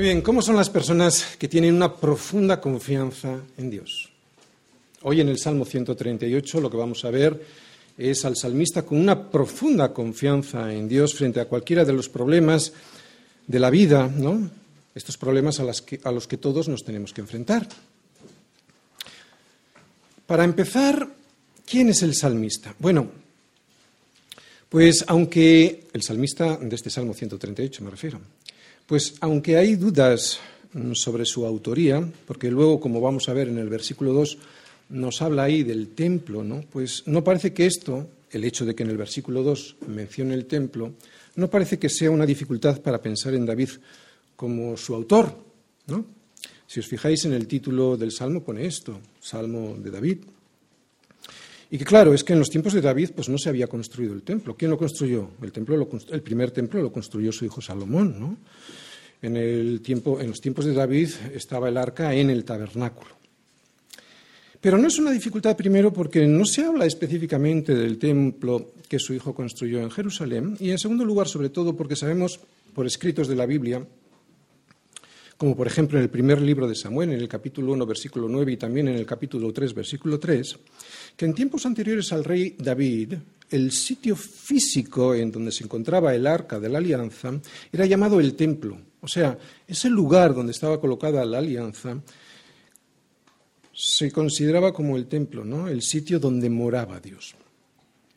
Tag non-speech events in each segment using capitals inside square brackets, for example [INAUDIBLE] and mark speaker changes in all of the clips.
Speaker 1: Muy bien, ¿cómo son las personas que tienen una profunda confianza en Dios? Hoy en el Salmo 138 lo que vamos a ver es al salmista con una profunda confianza en Dios frente a cualquiera de los problemas de la vida, ¿no? Estos problemas a, a los que todos nos tenemos que enfrentar. Para empezar, ¿quién es el salmista? Bueno, pues aunque el salmista de este Salmo 138 me refiero, pues aunque hay dudas mm, sobre su autoría, porque luego, como vamos a ver en el versículo 2, nos habla ahí del templo, ¿no? Pues no parece que esto, el hecho de que en el versículo 2 mencione el templo, no parece que sea una dificultad para pensar en David como su autor, ¿no? Si os fijáis en el título del Salmo pone esto, Salmo de David. Y que claro, es que en los tiempos de David pues no se había construido el templo. ¿Quién lo construyó? El, templo el primer templo lo construyó su hijo Salomón, ¿no? En, el tiempo, en los tiempos de David estaba el arca en el tabernáculo. Pero no es una dificultad primero porque no se habla específicamente del templo que su hijo construyó en Jerusalén y en segundo lugar sobre todo porque sabemos por escritos de la Biblia, como por ejemplo en el primer libro de Samuel, en el capítulo 1, versículo 9 y también en el capítulo 3, versículo 3, que en tiempos anteriores al rey David, el sitio físico en donde se encontraba el arca de la alianza era llamado el templo. O sea, ese lugar donde estaba colocada la alianza se consideraba como el templo, ¿no? el sitio donde moraba Dios.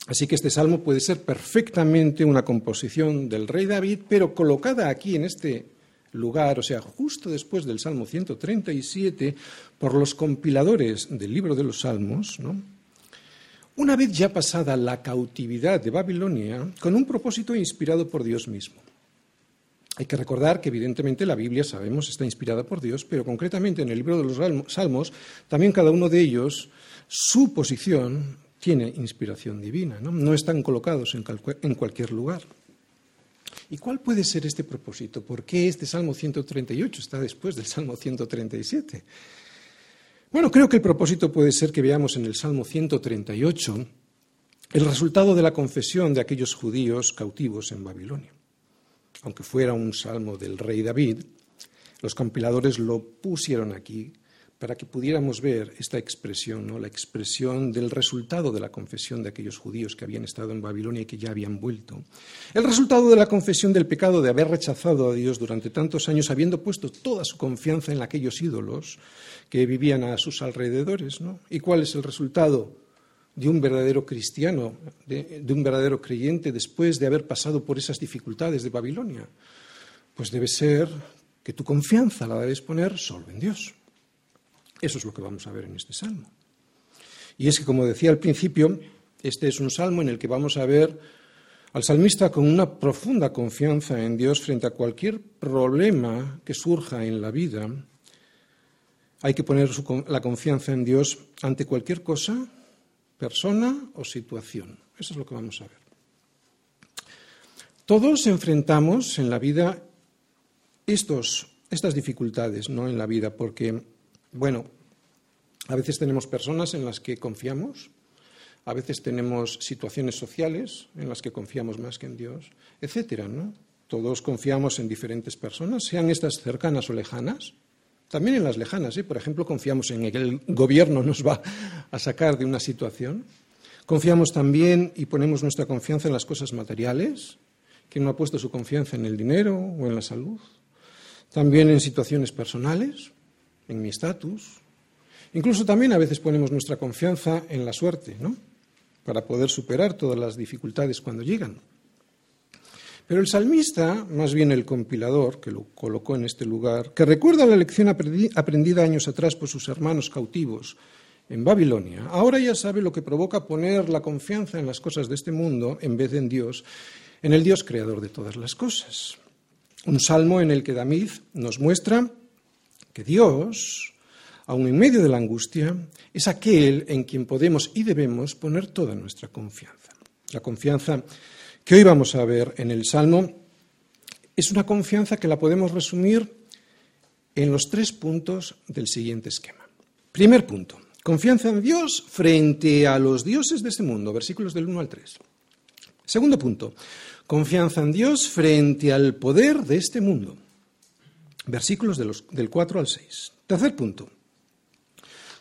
Speaker 1: Así que este salmo puede ser perfectamente una composición del rey David, pero colocada aquí en este lugar, o sea, justo después del Salmo 137, por los compiladores del libro de los Salmos, ¿no? una vez ya pasada la cautividad de Babilonia, con un propósito inspirado por Dios mismo. Hay que recordar que evidentemente la Biblia, sabemos, está inspirada por Dios, pero concretamente en el libro de los Salmos, también cada uno de ellos, su posición tiene inspiración divina, no, están colocados en cualquier lugar. ¿Y cuál puede ser este propósito? ¿Por qué este Salmo 138 está después del Salmo 137? Bueno, creo que el propósito puede ser que veamos en el Salmo 138 el resultado de la confesión de aquellos judíos cautivos en Babilonia aunque fuera un salmo del rey David, los compiladores lo pusieron aquí para que pudiéramos ver esta expresión, ¿no? la expresión del resultado de la confesión de aquellos judíos que habían estado en Babilonia y que ya habían vuelto. El resultado de la confesión del pecado de haber rechazado a Dios durante tantos años, habiendo puesto toda su confianza en aquellos ídolos que vivían a sus alrededores. ¿no? ¿Y cuál es el resultado? de un verdadero cristiano, de, un verdadero creyente después de haber pasado por esas dificultades de Babilonia? Pues debe ser que tu confianza la debes poner solo en Dios. Eso es lo que vamos a ver en este salmo. Y es que, como decía al principio, este es un salmo en el que vamos a ver al salmista con una profunda confianza en Dios frente a cualquier problema que surja en la vida. Hay que poner la confianza en Dios ante cualquier cosa persona o situación. Eso es lo que vamos a ver. Todos enfrentamos en la vida estos, estas dificultades, ¿no? En la vida, porque, bueno, a veces tenemos personas en las que confiamos, a veces tenemos situaciones sociales en las que confiamos más que en Dios, etcétera, ¿no? Todos confiamos en diferentes personas, sean estas cercanas o lejanas, también en las lejanas, ¿eh? por ejemplo, confiamos en que el gobierno nos va a sacar de una situación. Confiamos también y ponemos nuestra confianza en las cosas materiales. ¿Quién no ha puesto su confianza en el dinero o en la salud? También en situaciones personales, en mi estatus. Incluso también a veces ponemos nuestra confianza en la suerte, ¿no? Para poder superar todas las dificultades cuando llegan. Pero el salmista, más bien el compilador, que lo colocó en este lugar, que recuerda la lección aprendida años atrás por sus hermanos cautivos en Babilonia, ahora ya sabe lo que provoca poner la confianza en las cosas de este mundo en vez de en Dios, en el Dios creador de todas las cosas. Un salmo en el que David nos muestra que Dios, aun en medio de la angustia, es aquel en quien podemos y debemos poner toda nuestra confianza. La confianza que hoy vamos a ver en el Salmo es una confianza que la podemos resumir en los tres puntos del siguiente esquema. Primer punto, confianza en Dios frente a los dioses de este mundo, versículos del 1 al 3. Segundo punto, confianza en Dios frente al poder de este mundo. Versículos del 4 al 6. Tercer punto.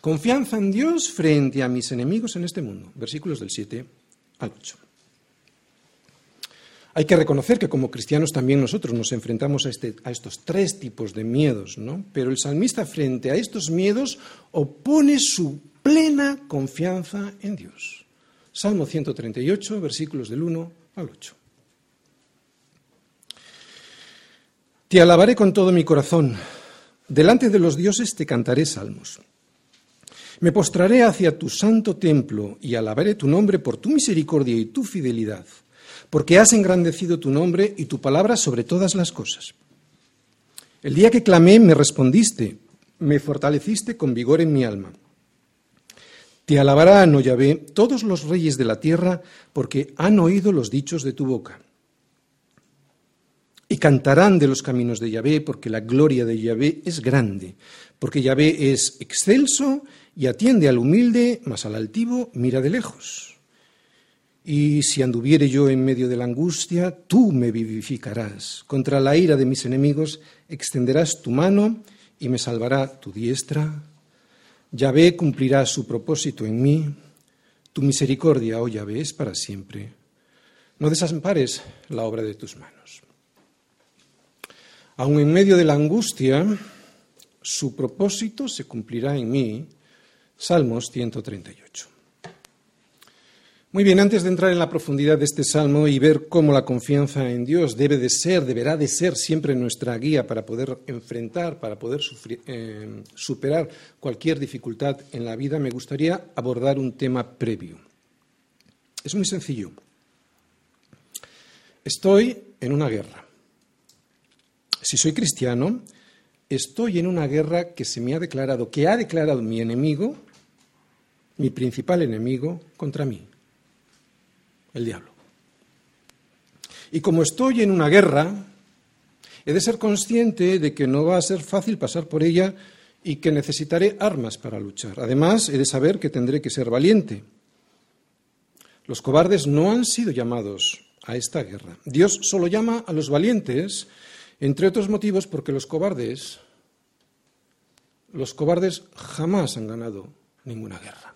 Speaker 1: Confianza en Dios frente a mis enemigos en este mundo. Versículos del 7 al 8. Hay que reconocer que como cristianos también nosotros nos enfrentamos a, este, a, estos tres tipos de miedos, ¿no? Pero el salmista frente a estos miedos opone su plena confianza en Dios. Salmo 138, versículos del 1 al 8. Te alabaré con todo mi corazón. Delante de los dioses te cantaré salmos. Me postraré hacia tu santo templo y alabaré tu nombre por tu misericordia y tu fidelidad, porque has engrandecido tu nombre y tu palabra sobre todas las cosas. El día que clamé me respondiste, me fortaleciste con vigor en mi alma. Te alabarán, oh Yahvé, todos los reyes de la tierra, porque han oído los dichos de tu boca y cantarán de los caminos de Yahvé, porque la gloria de Yahvé es grande, porque Yahvé es excelso y atiende al humilde, mas al altivo mira de lejos. Y si anduviere yo en medio de la angustia, tú me vivificarás. Contra la ira de mis enemigos extenderás tu mano y me salvará tu diestra. Yahvé cumplirá su propósito en mí. Tu misericordia, oh Yahvé, es para siempre. No desampares la obra de tus manos. Aun en medio de la angustia, su propósito se cumplirá en mí. Salmos 138. Muy bien, antes de entrar en la profundidad de este salmo y ver cómo la confianza en Dios debe de ser, deberá de ser siempre nuestra guía para poder enfrentar, para poder eh, superar cualquier dificultad en la vida, me gustaría abordar un tema previo. Es muy sencillo. Estoy en una guerra. Si soy cristiano, estoy en una guerra que se me ha declarado, que ha declarado mi enemigo, mi principal enemigo, contra mí, el diablo. Y como estoy en una guerra, he de ser consciente de que no va a ser fácil pasar por ella y que necesitaré armas para luchar. Además, he de saber que tendré que ser valiente. Los cobardes no han sido llamados a esta guerra. Dios solo llama a los valientes entre otros motivos porque los cobardes, los cobardes jamás han ganado ninguna guerra.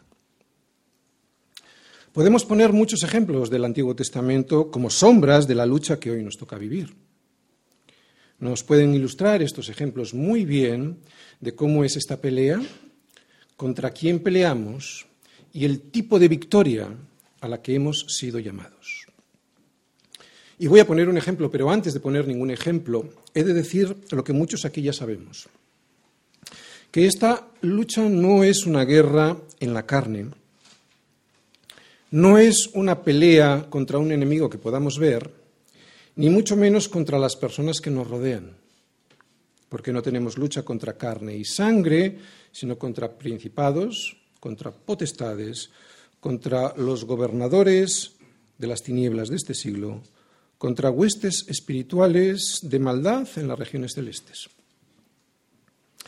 Speaker 1: Podemos poner muchos ejemplos del Antiguo Testamento como sombras de la lucha que hoy nos toca vivir. Nos pueden ilustrar estos ejemplos muy bien de cómo es esta pelea, contra quién peleamos y el tipo de victoria a la que hemos sido llamados. Y voy a poner un ejemplo, pero antes de poner ningún ejemplo, he de decir lo que muchos aquí ya sabemos, que esta lucha no es una guerra en la carne, no es una pelea contra un enemigo que podamos ver, ni mucho menos contra las personas que nos rodean, porque no tenemos lucha contra carne y sangre, sino contra principados, contra potestades, contra los gobernadores de las tinieblas de este siglo, contra huestes espirituales de maldad en las regiones celestes.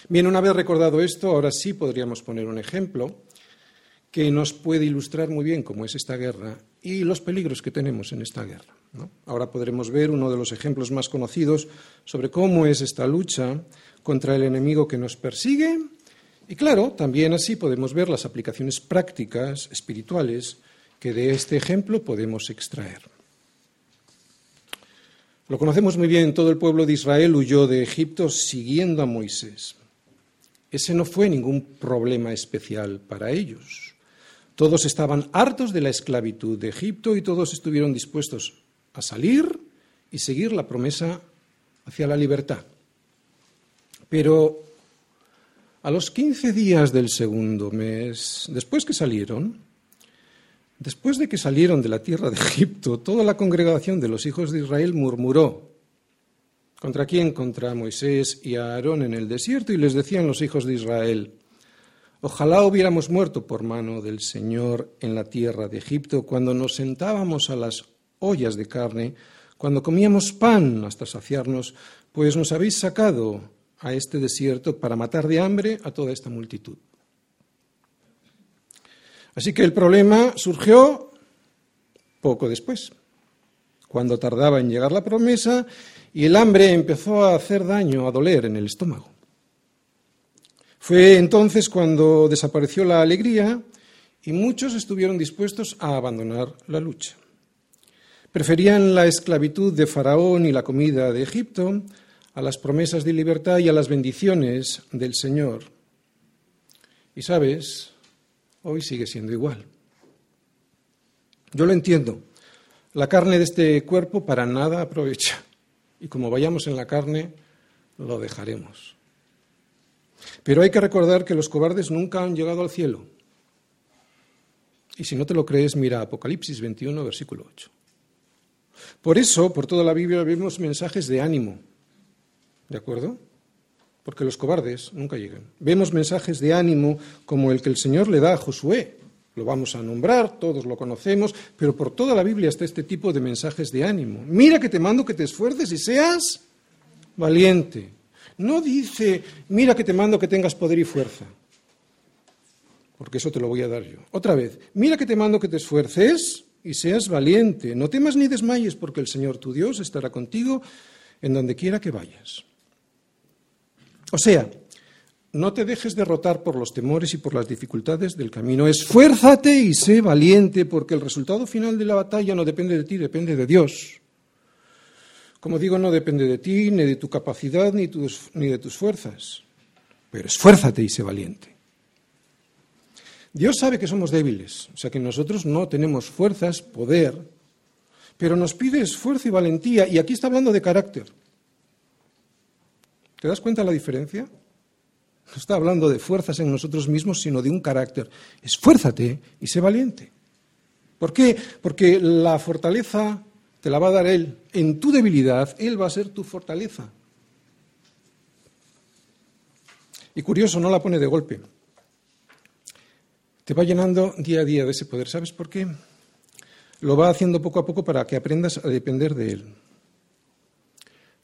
Speaker 1: Bien, una vez recordado esto, ahora sí podríamos poner un ejemplo que nos puede ilustrar muy bien cómo es esta guerra y los peligros que tenemos en esta guerra. Ahora podremos ver uno de los ejemplos más conocidos sobre cómo es esta lucha contra el enemigo que nos persigue y claro, también así podemos ver las aplicaciones prácticas, espirituales, que de este ejemplo podemos extraer. Lo conocemos muy bien, todo el pueblo de Israel huyó de Egipto siguiendo a Moisés. Ese no fue ningún problema especial para ellos. Todos estaban hartos de la esclavitud de Egipto y todos estuvieron dispuestos a salir y seguir la promesa hacia la libertad. Pero a los 15 días del segundo mes, después que salieron, Después de que salieron de la tierra de Egipto, toda la congregación de los hijos de Israel murmuró. ¿Contra quién? Contra Moisés y Aarón en el desierto. Y les decían los hijos de Israel, ojalá hubiéramos muerto por mano del Señor en la tierra de Egipto cuando nos sentábamos a las ollas de carne, cuando comíamos pan hasta saciarnos, pues nos habéis sacado a este desierto para matar de hambre a toda esta multitud. Así que el problema surgió poco después, cuando tardaba en llegar la promesa y el hambre empezó a hacer daño, a doler en el estómago. Fue entonces cuando desapareció la alegría y muchos estuvieron dispuestos a abandonar la lucha. Preferían la esclavitud de Faraón y la comida de Egipto a las promesas de libertad y a las bendiciones del Señor. Y sabes, hoy sigue siendo igual. Yo lo entiendo. La carne de este cuerpo para nada aprovecha. Y como vayamos en la carne, lo dejaremos. Pero hay que recordar que los cobardes nunca han llegado al cielo. Y si no te lo crees, mira Apocalipsis 21, versículo 8. Por eso, por toda la Biblia vemos mensajes de ánimo. ¿De acuerdo? Porque los cobardes nunca llegan. Vemos mensajes de ánimo como el que el Señor le da a Josué. Lo vamos a nombrar, todos lo conocemos, pero por toda la Biblia está este tipo de mensajes de ánimo. Mira que te mando que te esfuerces y seas valiente. No dice, mira que te mando que tengas poder y fuerza, porque eso te lo voy a dar yo. Otra vez, mira que te mando que te esfuerces y seas valiente. No temas ni desmayes, porque el Señor tu Dios estará contigo en donde quiera que vayas. O sea, no te dejes derrotar por los temores y por las dificultades del camino. Esfuérzate y sé valiente, porque el resultado final de la batalla no depende de ti, depende de Dios. Como digo, no depende de ti, ni de tu capacidad, ni, de tus fuerzas. Pero esfuérzate y sé valiente. Dios sabe que somos débiles, o sea que nosotros no tenemos fuerzas, poder, pero nos pide esfuerzo y valentía, y aquí está hablando de carácter. ¿Te das cuenta de la diferencia? No está hablando de fuerzas en nosotros mismos, sino de un carácter. Esfuérzate y sé valiente. ¿Por qué? Porque la fortaleza te la va a dar Él. En tu debilidad, Él va a ser tu fortaleza. Y curioso, no la pone de golpe. Te va llenando día a día de ese poder. ¿Sabes por qué? Lo va haciendo poco a poco para que aprendas a depender de Él.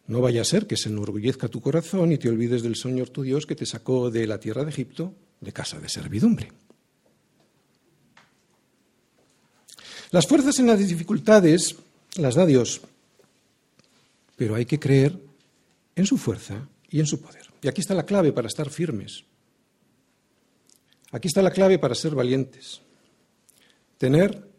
Speaker 1: No vaya a ser que se enorgullezca tu corazón y te olvides del Señor tu Dios que te sacó de la tierra de Egipto, de casa de servidumbre. Las fuerzas en las dificultades las da Dios, pero hay que creer en su fuerza y en su poder. Y aquí está la clave para estar firmes. Aquí está la clave para ser valientes. Tener.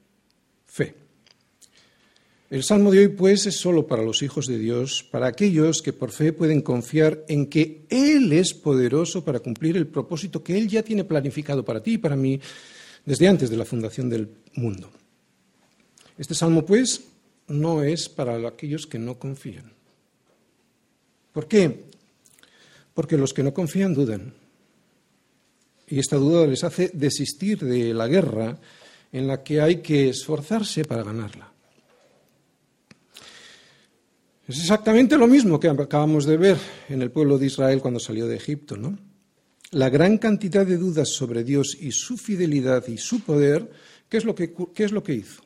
Speaker 1: El salmo de hoy, pues, es solo para los hijos de Dios, para aquellos que por fe pueden confiar en que Él es poderoso para cumplir el propósito que Él ya tiene planificado para ti y para mí desde antes de la fundación del mundo. Este salmo, pues, no es para aquellos que no confían. ¿Por qué? Porque los que no confían dudan. Y esta duda les hace desistir de la guerra en la que hay que esforzarse para ganarla. Es exactamente lo mismo que acabamos de ver en el pueblo de Israel cuando salió de Egipto, ¿no? La gran cantidad de dudas sobre Dios y su fidelidad y su poder, ¿qué es lo que, qué es lo que hizo?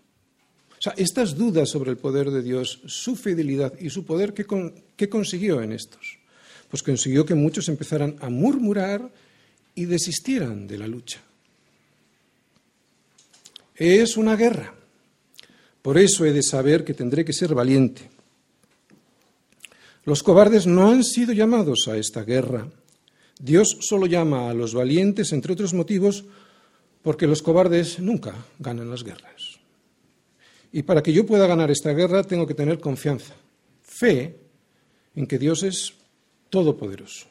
Speaker 1: O sea, estas dudas sobre el poder de Dios, su fidelidad y su poder, ¿qué, consiguió en estos? Pues consiguió que muchos empezaran a murmurar y desistieran de la lucha. Es una guerra. Por eso he de saber que tendré que ser valiente. Los cobardes no han sido llamados a esta guerra. Dios solo llama a los valientes, entre otros motivos, porque los cobardes nunca ganan las guerras. Y para que yo pueda ganar esta guerra tengo que tener confianza, fe en que Dios es todopoderoso.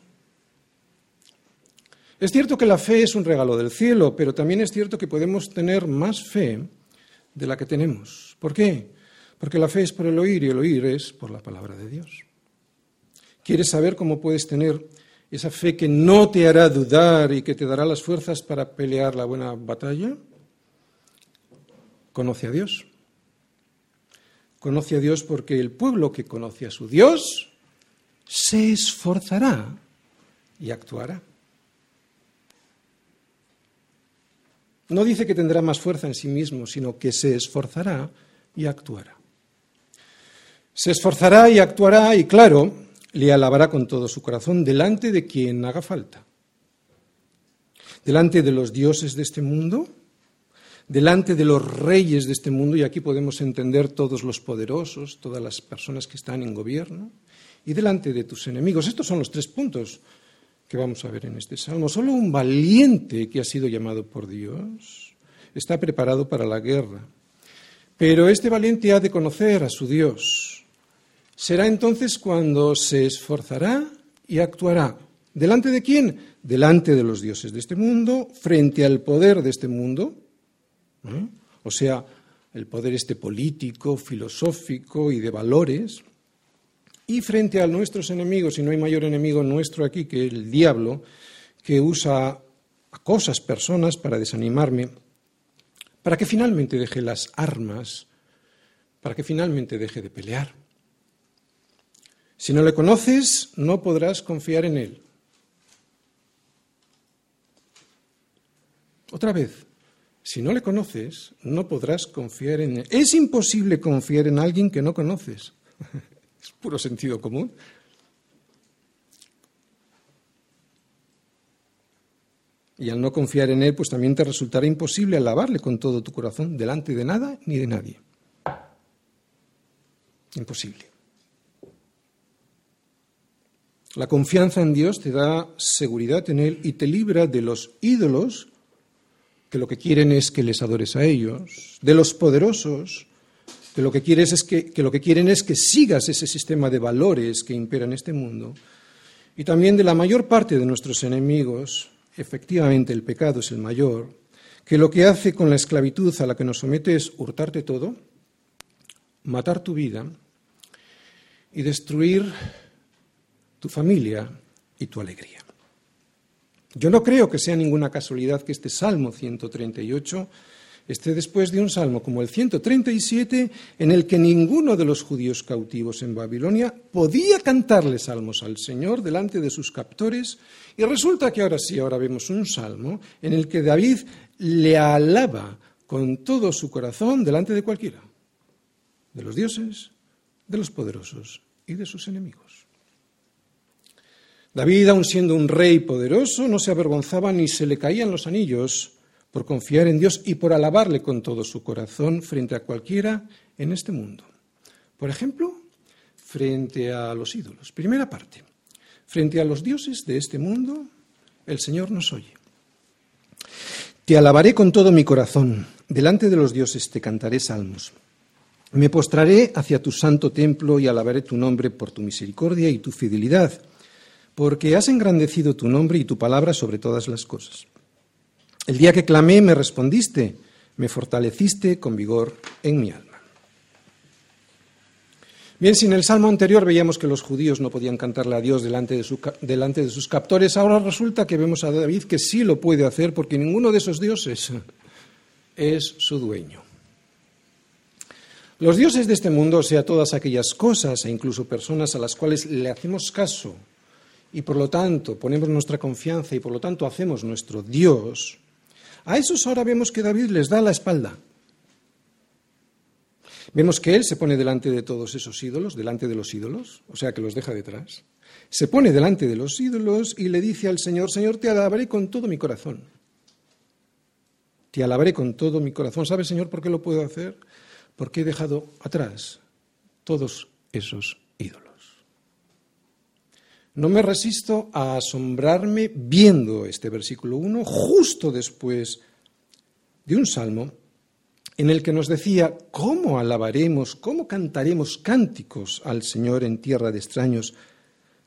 Speaker 1: Es cierto que la fe es un regalo del cielo, pero también es cierto que podemos tener más fe de la que tenemos. ¿Por qué? Porque la fe es por el oír y el oír es por la palabra de Dios. ¿Quieres saber cómo puedes tener esa fe que no te hará dudar y que te dará las fuerzas para pelear la buena batalla? Conoce a Dios. Conoce a Dios porque el pueblo que conoce a su Dios se esforzará y actuará. No dice que tendrá más fuerza en sí mismo, sino que se esforzará y actuará. Se esforzará y actuará y claro, le alabará con todo su corazón delante de quien haga falta. Delante de los dioses de este mundo, delante de los reyes de este mundo, y aquí podemos entender todos los poderosos, todas las personas que están en gobierno, y delante de tus enemigos. Estos son los tres puntos que vamos a ver en este salmo. Solo un valiente que ha sido llamado por Dios está preparado para la guerra. Pero este valiente ha de conocer a su Dios. Será entonces cuando se esforzará y actuará. ¿Delante de quién? Delante de los dioses de este mundo, frente al poder de este mundo, ¿eh? o sea, el poder este político, filosófico y de valores, y frente a nuestros enemigos, y no hay mayor enemigo nuestro aquí que el diablo, que usa a cosas, personas, para desanimarme, para que finalmente deje las armas, para que finalmente deje de pelear. Si no le conoces, no podrás confiar en él. Otra vez, si no le conoces, no podrás confiar en él. Es imposible confiar en alguien que no conoces. [LAUGHS] es puro sentido común. Y al no confiar en él, pues también te resultará imposible alabarle con todo tu corazón delante de nada ni de nadie. Imposible. La confianza en Dios te da seguridad en Él y te libra de los ídolos que lo que quieren es que les adores a ellos, de los poderosos, que lo que, es que, que lo que quieren es que sigas ese sistema de valores que impera en este mundo, y también de la mayor parte de nuestros enemigos, efectivamente el pecado es el mayor, que lo que hace con la esclavitud a la que nos somete es hurtarte todo, matar tu vida y destruir tu familia y tu alegría. Yo no creo que sea ninguna casualidad que este Salmo 138 esté después de un salmo como el 137, en el que ninguno de los judíos cautivos en Babilonia podía cantarle salmos al Señor delante de sus captores, y resulta que ahora sí, ahora vemos un salmo en el que David le alaba con todo su corazón delante de cualquiera, de los dioses, de los poderosos y de sus enemigos. David, aun siendo un rey poderoso, no se avergonzaba ni se le caían los anillos por confiar en Dios y por alabarle con todo su corazón frente a cualquiera en este mundo. Por ejemplo, frente a los ídolos. Primera parte. Frente a los dioses de este mundo, el Señor nos oye. Te alabaré con todo mi corazón. Delante de los dioses te cantaré salmos. Me postraré hacia tu santo templo y alabaré tu nombre por tu misericordia y tu fidelidad porque has engrandecido tu nombre y tu palabra sobre todas las cosas. El día que clamé me respondiste, me fortaleciste con vigor en mi alma. Bien, si en el salmo anterior veíamos que los judíos no podían cantarle a Dios delante de, sus captores, ahora resulta que vemos a David que sí lo puede hacer porque ninguno de esos dioses es su dueño. Los dioses de este mundo, o sea, todas aquellas cosas e incluso personas a las cuales le hacemos caso y por lo tanto ponemos nuestra confianza y por lo tanto hacemos nuestro Dios, a esos ahora vemos que David les da la espalda. Vemos que él se pone delante de todos esos ídolos, delante de los ídolos, o sea que los deja detrás. Se pone delante de los ídolos y le dice al Señor, Señor, te alabaré con todo mi corazón. Te alabaré con todo mi corazón. ¿Sabes, Señor, por qué lo puedo hacer? Porque he dejado atrás todos esos ídolos. No me resisto a asombrarme viendo este versículo 1 justo después de un salmo en el que nos decía cómo alabaremos, cómo cantaremos cánticos al Señor en tierra de extraños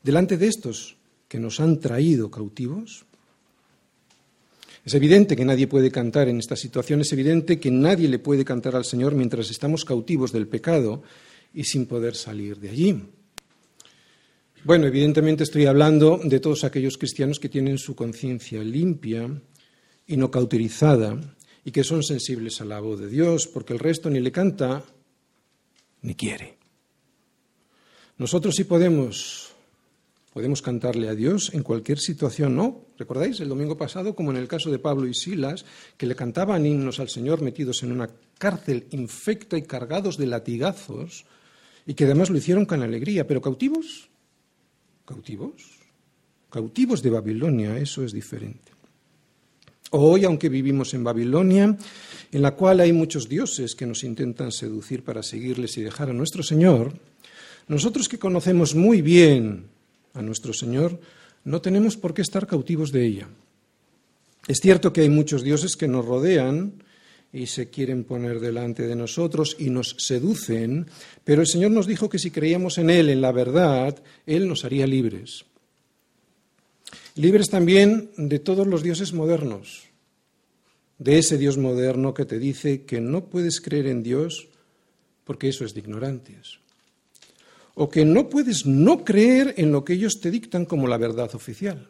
Speaker 1: delante de estos que nos han traído cautivos. Es evidente que nadie puede cantar en esta situación, es evidente que nadie le puede cantar al Señor mientras estamos cautivos del pecado y sin poder salir de allí. Bueno, evidentemente estoy hablando de todos aquellos cristianos que tienen su conciencia limpia y no cauterizada y que son sensibles a la voz de Dios, porque el resto ni le canta ni quiere. Nosotros sí podemos, podemos cantarle a Dios en cualquier situación, ¿no? ¿Recordáis el domingo pasado, como en el caso de Pablo y Silas, que le cantaban himnos al Señor metidos en una cárcel infecta y cargados de latigazos, y que además lo hicieron con alegría, pero cautivos? Cautivos, cautivos de Babilonia, eso es diferente. Hoy, aunque vivimos en Babilonia, en la cual hay muchos dioses que nos intentan seducir para seguirles y dejar a nuestro Señor, nosotros que conocemos muy bien a nuestro Señor, no tenemos por qué estar cautivos de ella. Es cierto que hay muchos dioses que nos rodean y se quieren poner delante de nosotros y nos seducen, pero el Señor nos dijo que si creíamos en Él, en la verdad, Él nos haría libres. Libres también de todos los dioses modernos, de ese Dios moderno que te dice que no puedes creer en Dios porque eso es de ignorantes, o que no puedes no creer en lo que ellos te dictan como la verdad oficial.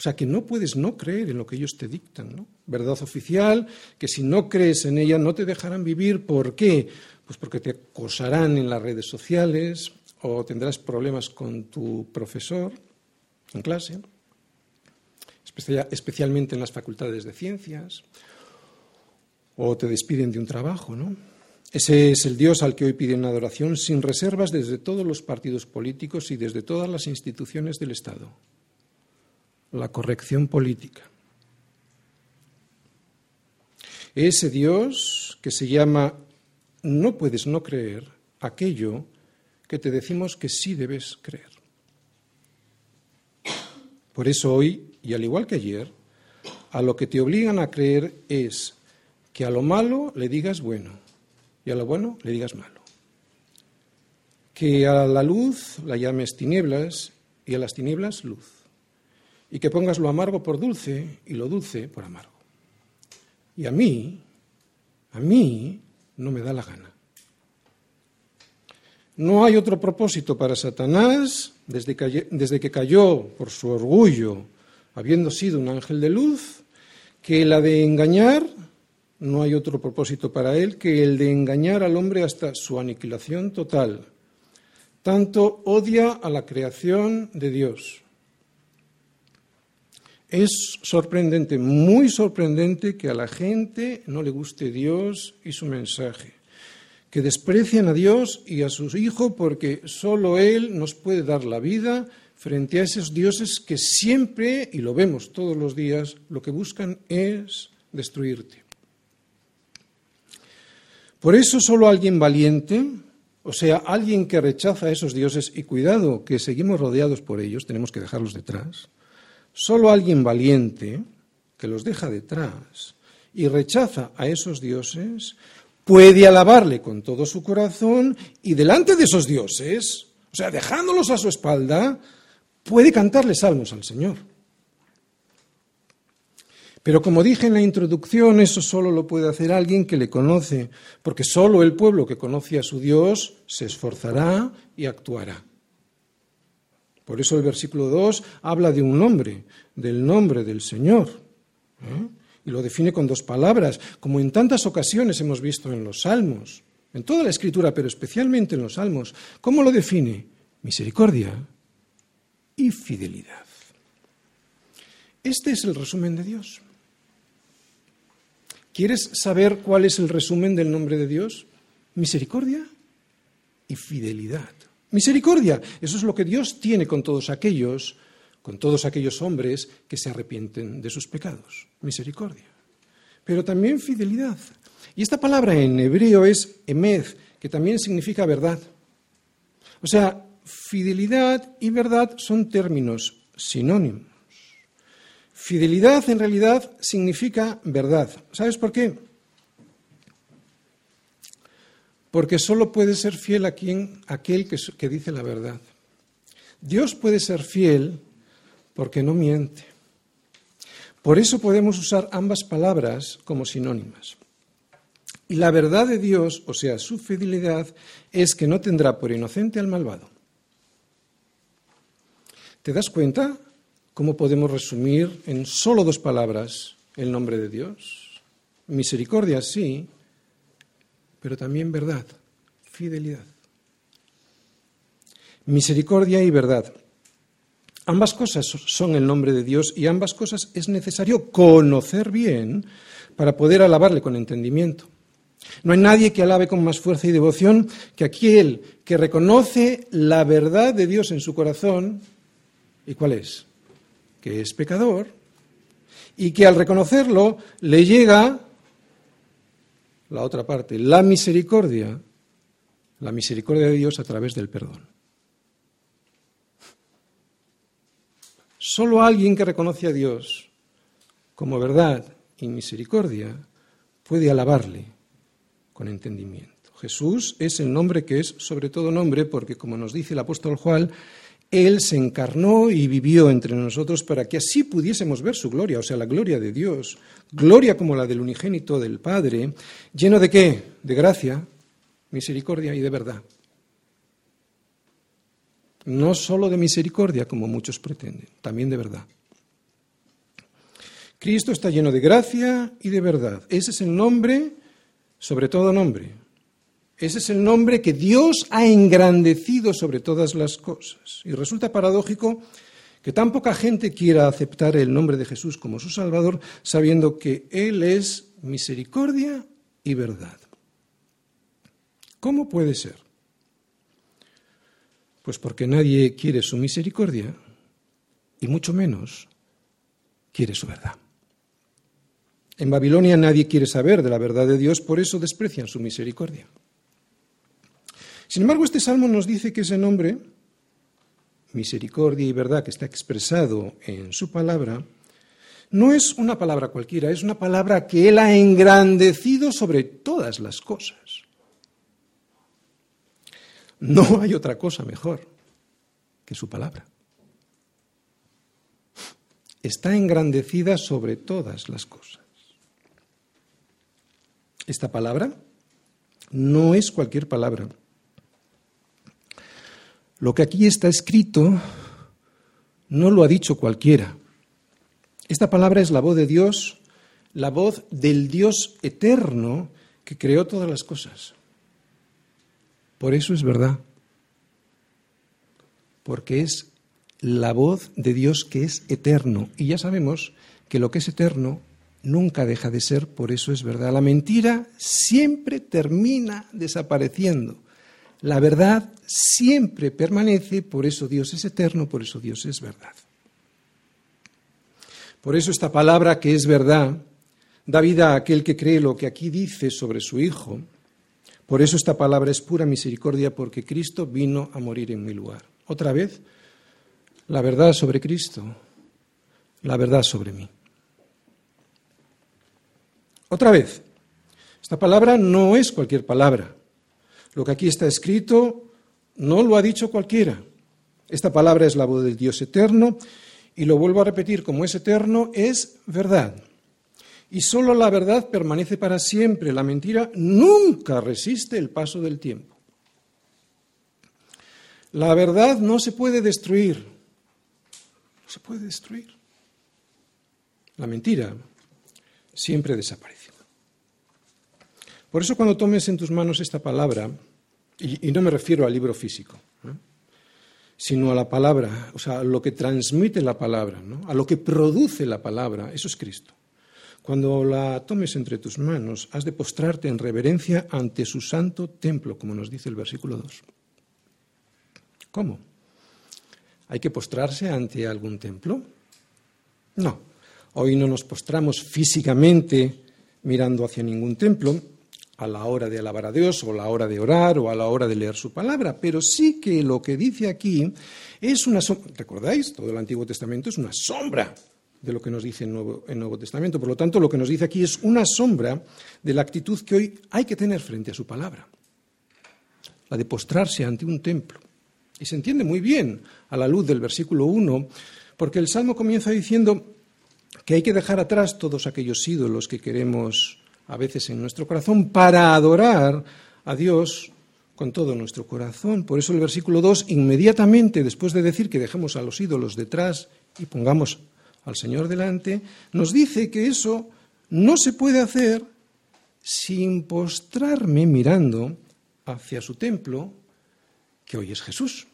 Speaker 1: O sea, que no puedes no creer en lo que ellos te dictan, ¿no? Verdad oficial, que si no crees en ella no te dejarán vivir. ¿Por qué? Pues porque te acosarán en las redes sociales o tendrás problemas con tu profesor en clase, especialmente en las facultades de ciencias, o te despiden de un trabajo, ¿no? Ese es el Dios al que hoy piden adoración sin reservas desde todos los partidos políticos y desde todas las instituciones del Estado la corrección política. Ese Dios que se llama no puedes no creer aquello que te decimos que sí debes creer. Por eso hoy, y al igual que ayer, a lo que te obligan a creer es que a lo malo le digas bueno y a lo bueno le digas malo. Que a la luz la llames tinieblas y a las tinieblas luz y que pongas lo amargo por dulce y lo dulce por amargo. Y a mí, a mí no me da la gana. No hay otro propósito para Satanás desde que, desde que cayó por su orgullo, habiendo sido un ángel de luz, que la de engañar, no hay otro propósito para él que el de engañar al hombre hasta su aniquilación total. Tanto odia a la creación de Dios es sorprendente, muy sorprendente que a la gente no le guste Dios y su mensaje, que desprecian a Dios y a su Hijo porque solo Él nos puede dar la vida frente a esos dioses que siempre, y lo vemos todos los días, lo que buscan es destruirte. Por eso solo alguien valiente, o sea, alguien que rechaza a esos dioses, y cuidado, que seguimos rodeados por ellos, tenemos que dejarlos detrás, Solo alguien valiente, que los deja detrás y rechaza a esos dioses, puede alabarle con todo su corazón y delante de esos dioses, o sea, dejándolos a su espalda, puede cantarle salmos al Señor. Pero como dije en la introducción, eso solo lo puede hacer alguien que le conoce, porque solo el pueblo que conoce a su Dios se esforzará y actuará. Por eso el versículo 2 habla de un nombre, del nombre del Señor. ¿eh? Y lo define con dos palabras, como en tantas ocasiones hemos visto en los Salmos, en toda la Escritura, pero especialmente en los Salmos. ¿Cómo lo define? Misericordia y fidelidad. Este es el resumen de Dios. ¿Quieres saber cuál es el resumen del nombre de Dios? Misericordia y fidelidad. Misericordia, eso es lo que Dios tiene con todos aquellos, con todos aquellos hombres que se arrepienten de sus pecados. Misericordia. Pero también fidelidad. Y esta palabra en hebreo es emed, que también significa verdad. O sea, fidelidad y verdad son términos sinónimos. Fidelidad en realidad significa verdad. ¿Sabes por qué? Porque solo puede ser fiel a quien, aquel que, dice la verdad. Dios puede ser fiel porque no miente. Por eso podemos usar ambas palabras como sinónimas. Y la verdad de Dios, o sea, su fidelidad, es que no tendrá por inocente al malvado. ¿Te das cuenta cómo podemos resumir en solo dos palabras el nombre de Dios? Misericordia, sí, pero también verdad, fidelidad. Misericordia y verdad. Ambas cosas son el nombre de Dios y ambas cosas es necesario conocer bien para poder alabarle con entendimiento. No hay nadie que alabe con más fuerza y devoción que aquel que reconoce la verdad de Dios en su corazón. ¿Y cuál es? Que es pecador y que al reconocerlo le llega la otra parte, la misericordia, la misericordia de Dios a través del perdón. Solo alguien que reconoce a Dios como verdad y misericordia puede alabarle con entendimiento. Jesús es el nombre que es sobre todo nombre porque, como nos dice el apóstol Juan, Él se encarnó y vivió entre nosotros para que así pudiésemos ver su gloria, o sea, la gloria de Dios, gloria como la del unigénito del Padre, lleno de qué? De gracia, misericordia y de verdad. No solo de misericordia, como muchos pretenden, también de verdad. Cristo está lleno de gracia y de verdad. Ese es el nombre, sobre todo nombre, ese es el nombre que Dios ha engrandecido sobre todas las cosas. Y resulta paradójico que tan poca gente quiera aceptar el nombre de Jesús como su Salvador, sabiendo que Él es misericordia y verdad. ¿Cómo puede ser? Pues porque nadie quiere su misericordia y mucho menos quiere su verdad. En Babilonia nadie quiere saber de la verdad de Dios, por eso desprecian su misericordia. Sin embargo, este salmo nos dice que ese nombre, misericordia y verdad, que está expresado en su palabra, no es una palabra cualquiera, es una palabra que Él ha engrandecido sobre todas las cosas. No hay otra cosa mejor que su palabra. Está engrandecida sobre todas las cosas. Esta palabra no es cualquier palabra. Lo que aquí está escrito no lo ha dicho cualquiera. Esta palabra es la voz de Dios, la voz del Dios eterno que creó todas las cosas. Por eso es verdad, porque es la voz de Dios que es eterno. Y ya sabemos que lo que es eterno nunca deja de ser, por eso es verdad. La mentira siempre termina desapareciendo. La verdad siempre permanece, por eso Dios es eterno, por eso Dios es verdad. Por eso esta palabra que es verdad da vida a aquel que cree lo que aquí dice sobre su Hijo. Por eso esta palabra es pura misericordia, porque Cristo vino a morir en mi lugar. Otra vez, la verdad sobre Cristo, la verdad sobre mí. Otra vez, esta palabra no es cualquier palabra. Lo que aquí está escrito no lo ha dicho cualquiera. Esta palabra es la voz del Dios eterno y lo vuelvo a repetir, como es eterno, es verdad. Y solo la verdad permanece para siempre. La mentira nunca resiste el paso del tiempo. La verdad no se puede destruir. No se puede destruir. La mentira siempre desaparece. Por eso cuando tomes en tus manos esta palabra, y, no me refiero al libro físico, sino a la palabra, o sea, a lo que transmite la palabra, a lo que produce la palabra, eso es Cristo. Cuando la tomes entre tus manos, has de postrarte en reverencia ante su santo templo, como nos dice el versículo 2. ¿Cómo? ¿Hay que postrarse ante algún templo? No. Hoy no nos postramos físicamente mirando hacia ningún templo, a la hora de alabar a Dios o a la hora de orar o a la hora de leer su palabra, pero sí que lo que dice aquí es una sombra, ¿recordáis? Todo el Antiguo Testamento es una sombra de lo que nos dice el Nuevo, Testamento. Por lo tanto, lo que nos dice aquí es una sombra de la actitud que hoy hay que tener frente a su palabra, la de postrarse ante un templo. Y se entiende muy bien a la luz del versículo 1, porque el Salmo comienza diciendo que hay que dejar atrás todos aquellos ídolos que queremos a veces en nuestro corazón para adorar a Dios con todo nuestro corazón. Por eso el versículo 2, inmediatamente después de decir que dejemos a los ídolos detrás y pongamos al Señor delante, nos dice que eso no se puede hacer sin postrarme mirando hacia su templo, que hoy es Jesús.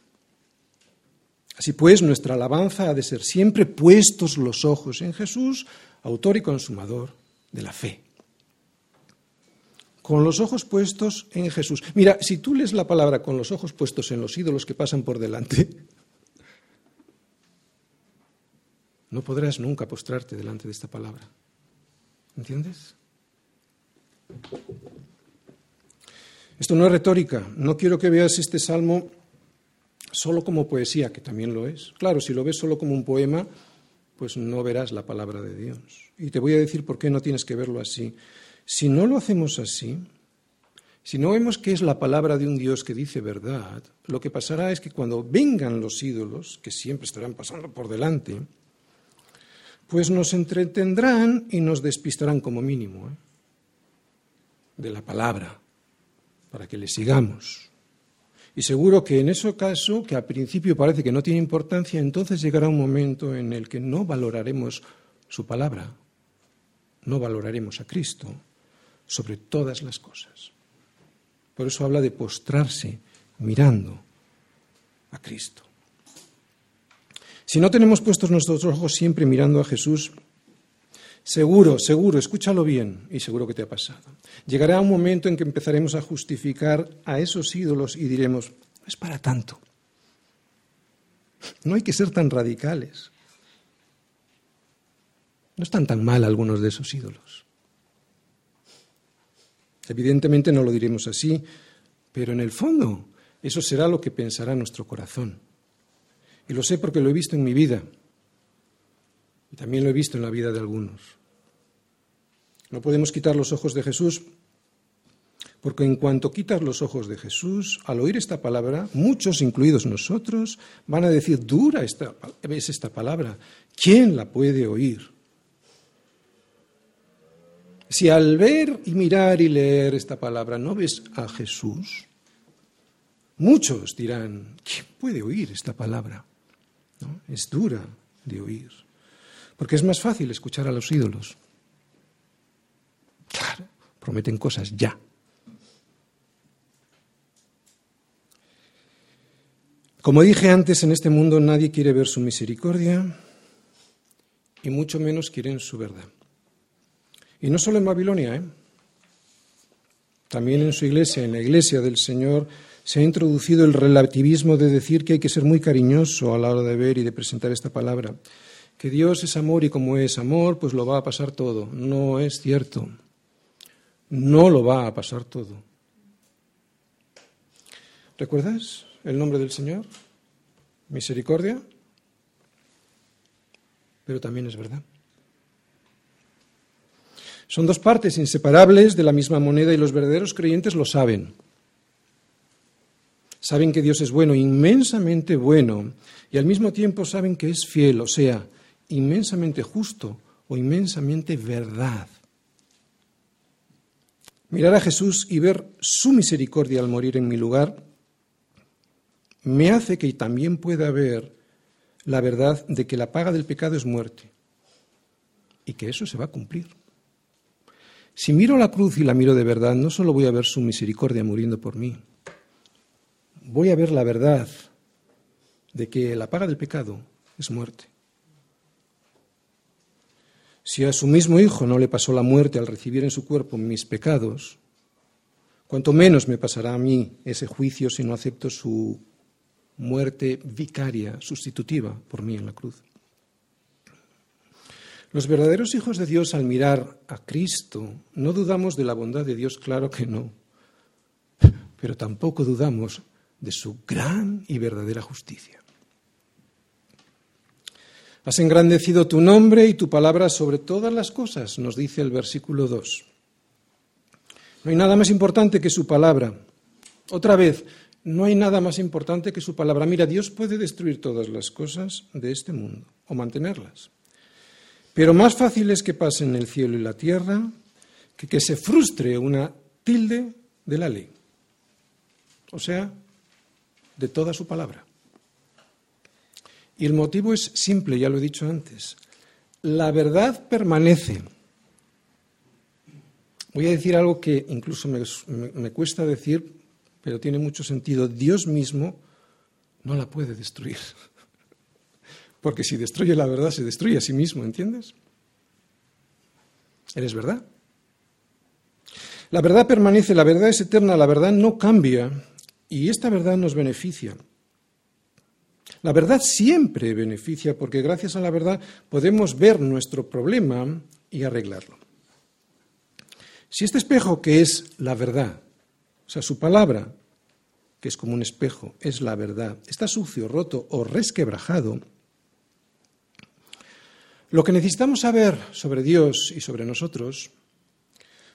Speaker 1: Así pues, nuestra alabanza ha de ser siempre puestos los ojos en Jesús, autor y consumador de la fe con los ojos puestos en Jesús. Mira, si tú lees la palabra con los ojos puestos en los ídolos que pasan por delante, [LAUGHS] no podrás nunca postrarte delante de esta palabra. ¿Entiendes? Esto no es retórica. No quiero que veas este salmo solo como poesía, que también lo es. Claro, si lo ves solo como un poema, pues no verás la palabra de Dios. Y te voy a decir por qué no tienes que verlo así. Si no lo hacemos así, si no vemos que es la palabra de un Dios que dice verdad, lo que pasará es que cuando vengan los ídolos, que siempre estarán pasando por delante, pues nos entretendrán y nos despistarán como mínimo ¿eh? de la palabra, para que le sigamos. Y seguro que en ese caso, que al principio parece que no tiene importancia, entonces llegará un momento en el que no valoraremos su palabra, no valoraremos a Cristo sobre todas las cosas. Por eso habla de postrarse mirando a Cristo. Si no tenemos puestos nuestros ojos siempre mirando a Jesús, seguro, seguro, escúchalo bien y seguro que te ha pasado. Llegará un momento en que empezaremos a justificar a esos ídolos y diremos, no es para tanto. No hay que ser tan radicales. No están tan mal algunos de esos ídolos. Evidentemente no lo diremos así, pero en el fondo eso será lo que pensará nuestro corazón. Y lo sé porque lo he visto en mi vida. Y también lo he visto en la vida de algunos. No podemos quitar los ojos de Jesús porque en cuanto quitas los ojos de Jesús, al oír esta palabra, muchos, incluidos nosotros, van a decir, dura esta, es esta palabra. ¿Quién la puede oír? Si al ver y mirar y leer esta palabra no ves a Jesús, muchos dirán, ¿quién puede oír esta palabra? Es dura de oír, porque es más fácil escuchar a los ídolos. Claro, prometen cosas ya. Como dije antes, en este mundo nadie quiere ver su misericordia y mucho menos quieren su verdad. Y no solo en Babilonia, ¿eh? también en su iglesia, en la iglesia del Señor, se ha introducido el relativismo de decir que hay que ser muy cariñoso a la hora de ver y de presentar esta palabra. Que Dios es amor y como es amor, pues lo va a pasar todo. No es cierto. No lo va a pasar todo. ¿Recuerdas el nombre del Señor? Misericordia. Pero también es verdad. Son dos partes inseparables de la misma moneda y los verdaderos creyentes lo saben. Saben que Dios es bueno, inmensamente bueno, y al mismo tiempo saben que es fiel, o sea, inmensamente justo o inmensamente verdad. Mirar a Jesús y ver su misericordia al morir en mi lugar me hace que también pueda ver la verdad de que la paga del pecado es muerte y que eso se va a cumplir. Si miro la cruz y la miro de verdad, no solo voy a ver su misericordia muriendo por mí, voy a ver la verdad de que la paga del pecado es muerte. Si a su mismo Hijo no le pasó la muerte al recibir en su cuerpo mis pecados, cuanto menos me pasará a mí ese juicio si no acepto su muerte vicaria, sustitutiva por mí en la cruz. Los verdaderos hijos de Dios al mirar a Cristo no dudamos de la bondad de Dios, claro que no, pero tampoco dudamos de su gran y verdadera justicia. Has engrandecido tu nombre y tu palabra sobre todas las cosas, nos dice el versículo 2. No hay nada más importante que su palabra. Otra vez, no hay nada más importante que su palabra. Mira, Dios puede destruir todas las cosas de este mundo o mantenerlas. Pero más fácil es que pasen el cielo y la tierra que que se frustre una tilde de la ley. O sea, de toda su palabra. Y el motivo es simple, ya lo he dicho antes. La verdad permanece. Voy a decir algo que incluso me, me, cuesta decir, pero tiene mucho sentido. Dios mismo no la puede destruir. Porque si destruye la verdad, se destruye a sí mismo, ¿entiendes? ¿Eres verdad? La verdad permanece, la verdad es eterna, la verdad no cambia y esta verdad nos beneficia. La verdad siempre beneficia porque gracias a la verdad podemos ver nuestro problema y arreglarlo. Si este espejo que es la verdad, o sea, su palabra, que es como un espejo, es la verdad, está sucio, roto o resquebrajado, lo que necesitamos saber sobre Dios y sobre nosotros,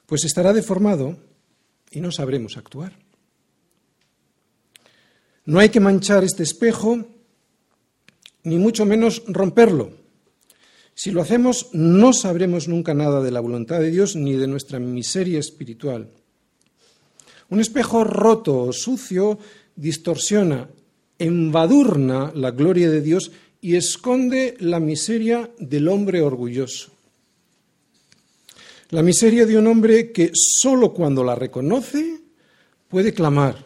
Speaker 1: pues estará deformado y no sabremos actuar. No hay que manchar este espejo, ni mucho menos romperlo. Si lo hacemos, no sabremos nunca nada de la voluntad de Dios ni de nuestra miseria espiritual. Un espejo roto o sucio distorsiona, embadurna la gloria de Dios y esconde la miseria del hombre orgulloso. La miseria de un hombre que sólo cuando la reconoce puede clamar,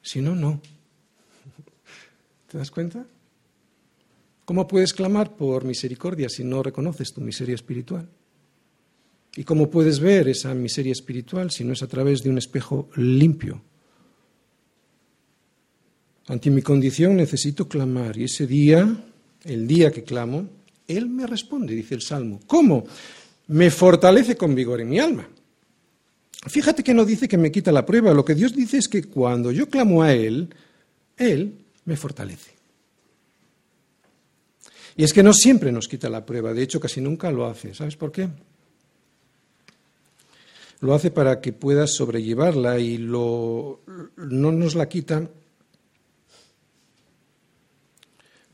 Speaker 1: si no, no. ¿Te das cuenta? ¿Cómo puedes clamar por misericordia si no reconoces tu miseria espiritual? ¿Y cómo puedes ver esa miseria espiritual si no es a través de un espejo limpio? Ante mi condición necesito clamar y ese día, el día que clamo, Él me responde, dice el Salmo. ¿Cómo? Me fortalece con vigor en mi alma. Fíjate que no dice que me quita la prueba, lo que Dios dice es que cuando yo clamo a Él, Él me fortalece. Y es que no siempre nos quita la prueba, de hecho casi nunca lo hace. ¿Sabes por qué? Lo hace para que puedas sobrellevarla y no nos la quita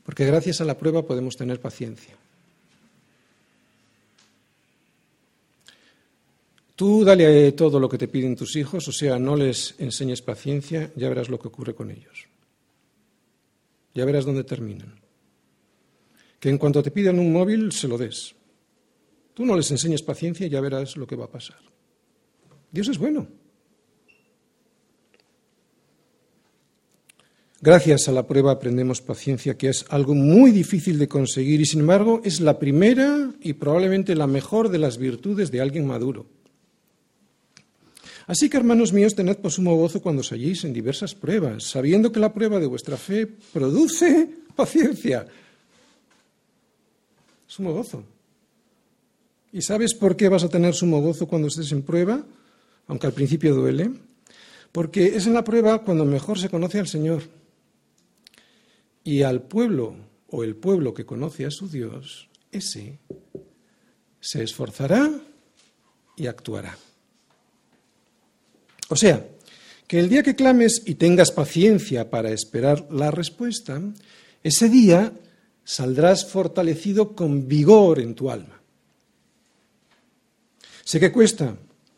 Speaker 1: porque gracias a la prueba podemos tener paciencia. Tú dale todo lo que te piden tus hijos, o sea, no les enseñes paciencia, ya verás lo que ocurre con ellos. Ya verás dónde terminan. Que en cuanto te pidan un móvil, se lo des. Tú no les enseñes paciencia, ya verás lo que va a pasar. Dios es bueno. Gracias a la prueba aprendemos paciencia, que es algo muy difícil de conseguir y sin embargo es la primera y probablemente la mejor de las virtudes de alguien maduro. Así que, hermanos míos, tened por sumo gozo cuando os halléis en diversas pruebas, sabiendo que la prueba de vuestra fe produce paciencia. Sumo gozo. ¿Y sabes por qué vas a tener sumo gozo cuando estés en prueba? Aunque al principio duele. Porque es en la prueba cuando mejor se conoce al Señor. Y al pueblo o el pueblo que conoce a su Dios, ese se esforzará y actuará. O sea, que el día que clames y tengas paciencia para esperar la respuesta, ese día saldrás fortalecido con vigor en tu alma. Sé que cuesta,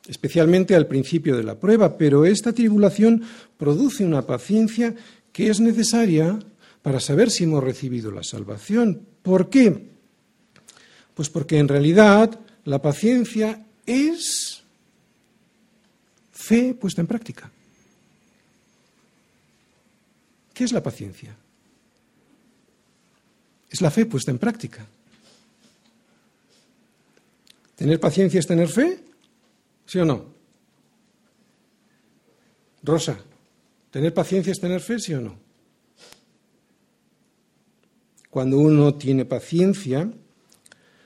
Speaker 1: especialmente al principio de la prueba, pero esta tribulación produce una paciencia que es necesaria para saber si hemos recibido la salvación. ¿Por qué? Pues porque en realidad la paciencia es Fe puesta en práctica. ¿Qué es la paciencia? Es la fe puesta en práctica. ¿Tener paciencia es tener fe? ¿Sí o no? Rosa, ¿tener paciencia es tener fe? ¿Sí o no? Cuando uno tiene paciencia,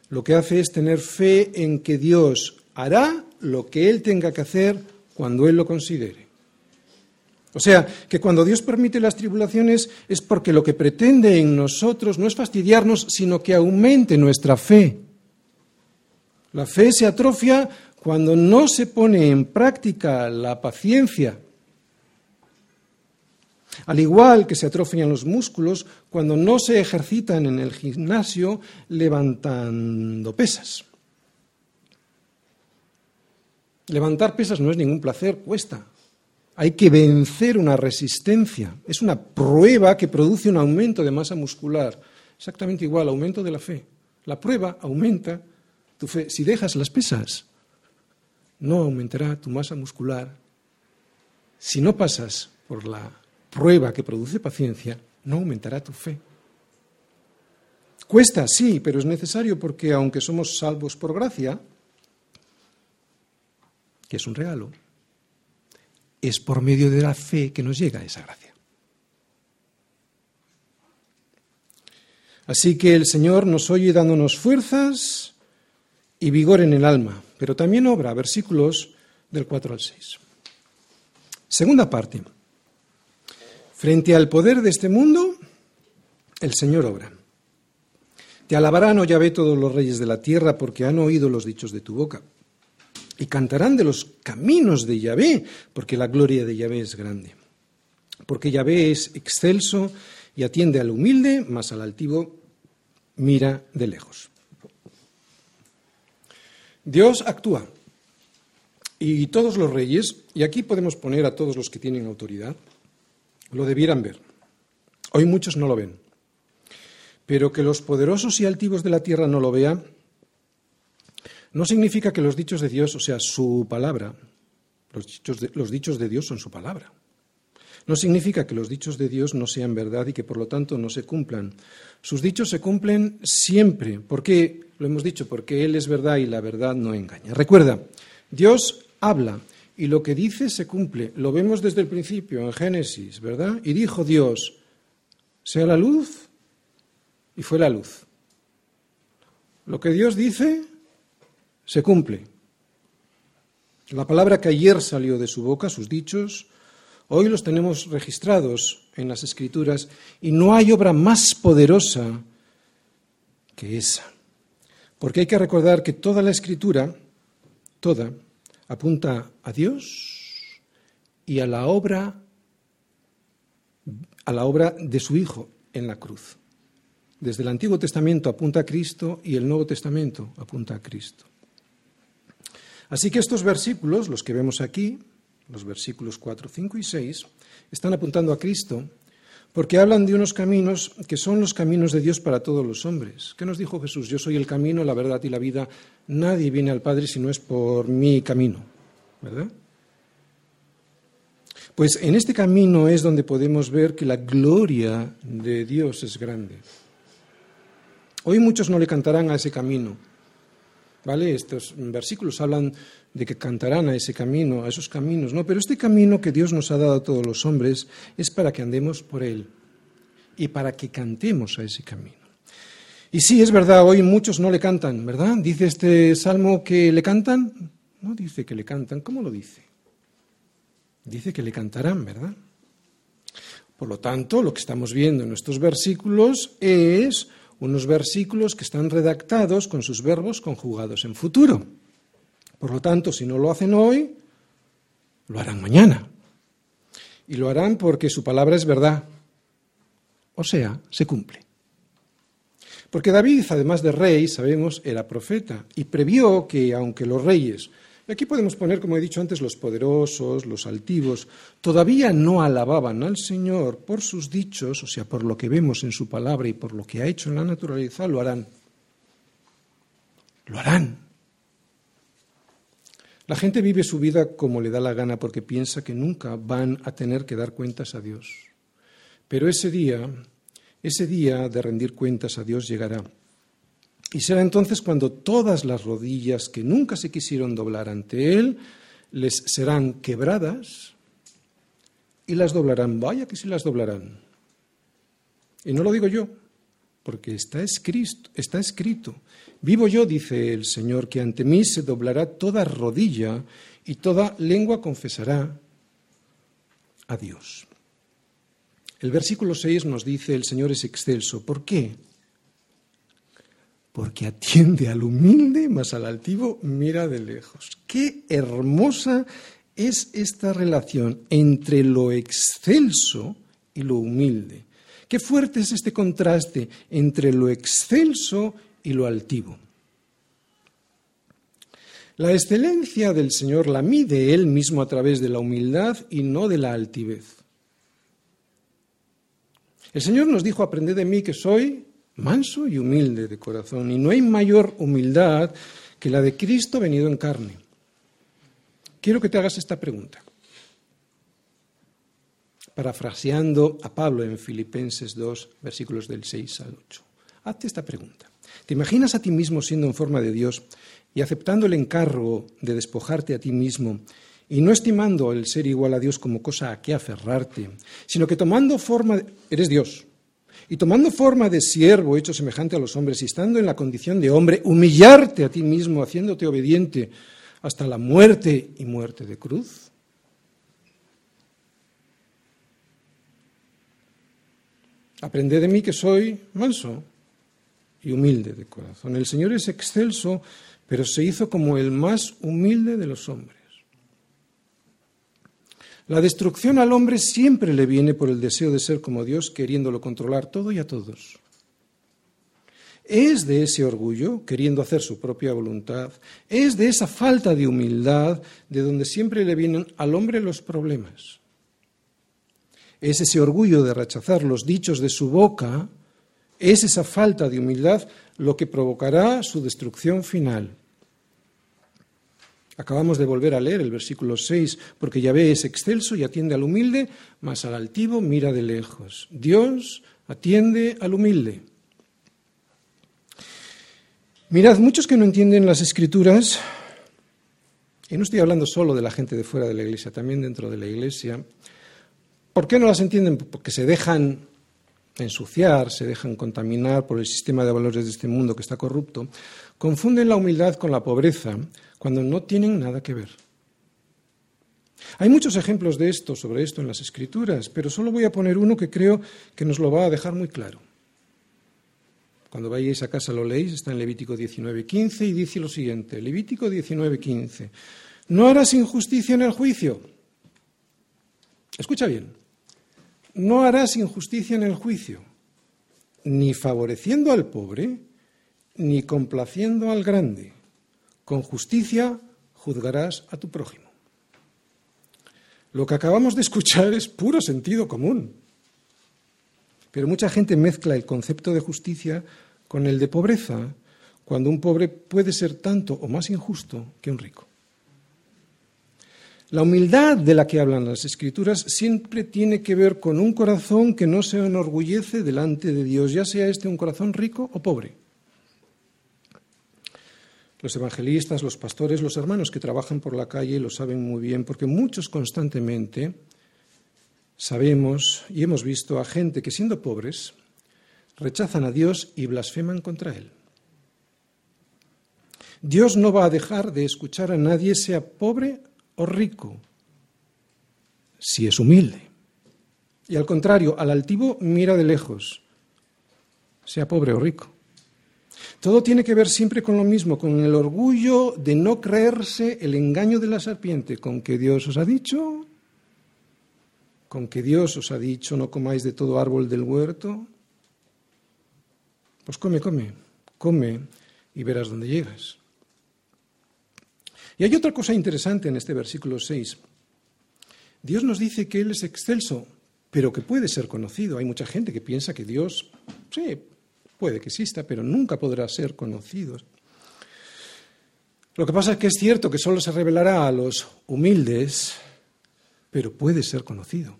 Speaker 1: lo que hace es tener fe en que Dios hará lo que Él tenga que hacer cuando Él lo considere. O sea, que cuando Dios permite las tribulaciones es porque lo que pretende en nosotros no es fastidiarnos, sino que aumente nuestra fe. La fe se atrofia cuando no se pone en práctica la paciencia. Al igual que se atrofian los músculos cuando no se ejercitan en el gimnasio levantando pesas. Levantar pesas no es ningún placer, cuesta. Hay que vencer una resistencia. Es una prueba que produce un aumento de masa muscular. Exactamente igual, aumento de la fe. La prueba aumenta tu fe. Si dejas las pesas, no aumentará tu masa muscular. Si no pasas por la prueba que produce paciencia, no aumentará tu fe. Cuesta, sí, pero es necesario porque aunque somos salvos por gracia, que es un regalo, es por medio de la fe que nos llega esa gracia. Así que el Señor nos oye dándonos fuerzas y vigor en el alma, pero también obra, versículos del 4 al 6. Segunda parte. Frente al poder de este mundo, el Señor obra. Te alabarán, oh Yahvé, todos los reyes de la tierra, porque han oído los dichos de tu boca. Y cantarán de los caminos de Yahvé, porque la gloria de Yahvé es grande. Porque Yahvé es excelso y atiende al humilde, mas al altivo mira de lejos. Dios actúa. Y todos los reyes, y aquí podemos poner a todos los que tienen autoridad, lo debieran ver. Hoy muchos no lo ven. Pero que los poderosos y altivos de la tierra no lo vean, no significa que los dichos de Dios, o sea, su palabra, los dichos de, los dichos de Dios son su palabra. No significa que los dichos de Dios no sean verdad y que por lo tanto no se cumplan. Sus dichos se cumplen siempre. ¿Por qué? Lo hemos dicho, porque Él es verdad y la verdad no engaña. Recuerda, Dios habla y lo que dice se cumple. Lo vemos desde el principio en Génesis, ¿verdad? Y dijo Dios, sea la luz y fue la luz. Lo que Dios dice se cumple. La palabra que ayer salió de su boca, sus dichos, hoy los tenemos registrados en las Escrituras y no hay obra más poderosa que esa. Porque hay que recordar que toda la Escritura, toda, apunta a Dios y a la obra a la obra de su hijo en la cruz. Desde el Antiguo Testamento apunta a Cristo y el Nuevo Testamento apunta a Cristo. Así que estos versículos, los que vemos aquí, los versículos 4, 5 y 6, están apuntando a Cristo porque hablan de unos caminos que son los caminos de Dios para todos los hombres. ¿Qué nos dijo Jesús? Yo soy el camino, la verdad y la vida. Nadie viene al Padre si no es por mi camino, ¿verdad? Pues en este camino es donde podemos ver que la gloria de Dios es grande. Hoy muchos no le cantarán a ese camino. ¿Vale? Estos versículos hablan de que cantarán a ese camino, a esos caminos, ¿no? Pero este camino que Dios nos ha dado a todos los hombres es para que andemos por él y para que cantemos a ese camino. Y sí, es verdad, hoy muchos no le cantan, ¿verdad? Dice este salmo que le cantan. No dice que le cantan, ¿cómo lo dice? Dice que le cantarán, ¿verdad? Por lo tanto, lo que estamos viendo en nuestros versículos es unos versículos que están redactados con sus verbos conjugados en futuro. Por lo tanto, si no lo hacen hoy, lo harán mañana. Y lo harán porque su palabra es verdad. O sea, se cumple. Porque David, además de rey, sabemos, era profeta y previó que aunque los reyes aquí podemos poner, como he dicho antes, los poderosos, los altivos, todavía no alababan al Señor por sus dichos, o sea, por lo que vemos en su palabra y por lo que ha hecho en la naturaleza, lo harán. Lo harán. La gente vive su vida como le da la gana porque piensa que nunca van a tener que dar cuentas a Dios. Pero ese día, ese día de rendir cuentas a Dios llegará. Y será entonces cuando todas las rodillas que nunca se quisieron doblar ante Él les serán quebradas y las doblarán. Vaya que sí las doblarán. Y no lo digo yo, porque está escrito, está escrito. Vivo yo, dice el Señor, que ante mí se doblará toda rodilla y toda lengua confesará a Dios. El versículo 6 nos dice, el Señor es excelso. ¿Por qué? porque atiende al humilde, más al altivo mira de lejos. Qué hermosa es esta relación entre lo excelso y lo humilde. Qué fuerte es este contraste entre lo excelso y lo altivo. La excelencia del Señor la mide Él mismo a través de la humildad y no de la altivez. El Señor nos dijo, aprended de mí que soy manso y humilde de corazón. Y no hay mayor humildad que la de Cristo venido en carne. Quiero que te hagas esta pregunta. Parafraseando a Pablo en Filipenses 2, versículos del 6 al 8. Hazte esta pregunta. ¿Te imaginas a ti mismo siendo en forma de Dios y aceptando el encargo de despojarte a ti mismo y no estimando el ser igual a Dios como cosa a que aferrarte, sino que tomando forma de... Eres Dios, Y tomando forma de siervo hecho semejante a los hombres y estando en la condición de hombre, humillarte a ti mismo, haciéndote obediente hasta la muerte y muerte de cruz. Aprended de mí que soy manso y humilde de corazón. El Señor es excelso, pero se hizo como el más humilde de los hombres. La destrucción al hombre siempre le viene por el deseo de ser como Dios, queriéndolo controlar todo y a todos. Es de ese orgullo, queriendo hacer su propia voluntad, es de esa falta de humildad de donde siempre le vienen al hombre los problemas. Es ese orgullo de rechazar los dichos de su boca, es esa falta de humildad lo que provocará su destrucción final. Acabamos de volver a leer el versículo 6, porque Yahvé es excelso y atiende al humilde, mas al altivo mira de lejos. Dios atiende al humilde. Mirad, muchos que no entienden las escrituras, y no estoy hablando solo de la gente de fuera de la iglesia, también dentro de la iglesia, ¿por qué no las entienden? Porque se dejan ensuciar, se dejan contaminar por el sistema de valores de este mundo que está corrupto, confunden la humildad con la pobreza cuando no tienen nada que ver. Hay muchos ejemplos de esto, sobre esto en las Escrituras, pero solo voy a poner uno que creo que nos lo va a dejar muy claro. Cuando vayáis a casa lo leéis, está en Levítico 19:15 y dice lo siguiente, Levítico 19:15, no harás injusticia en el juicio. Escucha bien, no harás injusticia en el juicio, ni favoreciendo al pobre, ni complaciendo al grande. Con justicia juzgarás a tu prójimo. Lo que acabamos de escuchar es puro sentido común. Pero mucha gente mezcla el concepto de justicia con el de pobreza, cuando un pobre puede ser tanto o más injusto que un rico. La humildad de la que hablan las escrituras siempre tiene que ver con un corazón que no se enorgullece delante de Dios, ya sea este un corazón rico o pobre. Los evangelistas, los pastores, los hermanos que trabajan por la calle lo saben muy bien, porque muchos constantemente sabemos y hemos visto a gente que siendo pobres rechazan a Dios y blasfeman contra Él. Dios no va a dejar de escuchar a nadie, sea pobre o rico, si es humilde. Y al contrario, al altivo mira de lejos, sea pobre o rico. Todo tiene que ver siempre con lo mismo, con el orgullo de no creerse el engaño de la serpiente, con que Dios os ha dicho, con que Dios os ha dicho no comáis de todo árbol del huerto. Pues come, come, come y verás dónde llegas. Y hay otra cosa interesante en este versículo 6. Dios nos dice que Él es excelso, pero que puede ser conocido. Hay mucha gente que piensa que Dios, sí, puede que exista, pero nunca podrá ser conocido. Lo que pasa es que es cierto que solo se revelará a los humildes, pero puede ser conocido.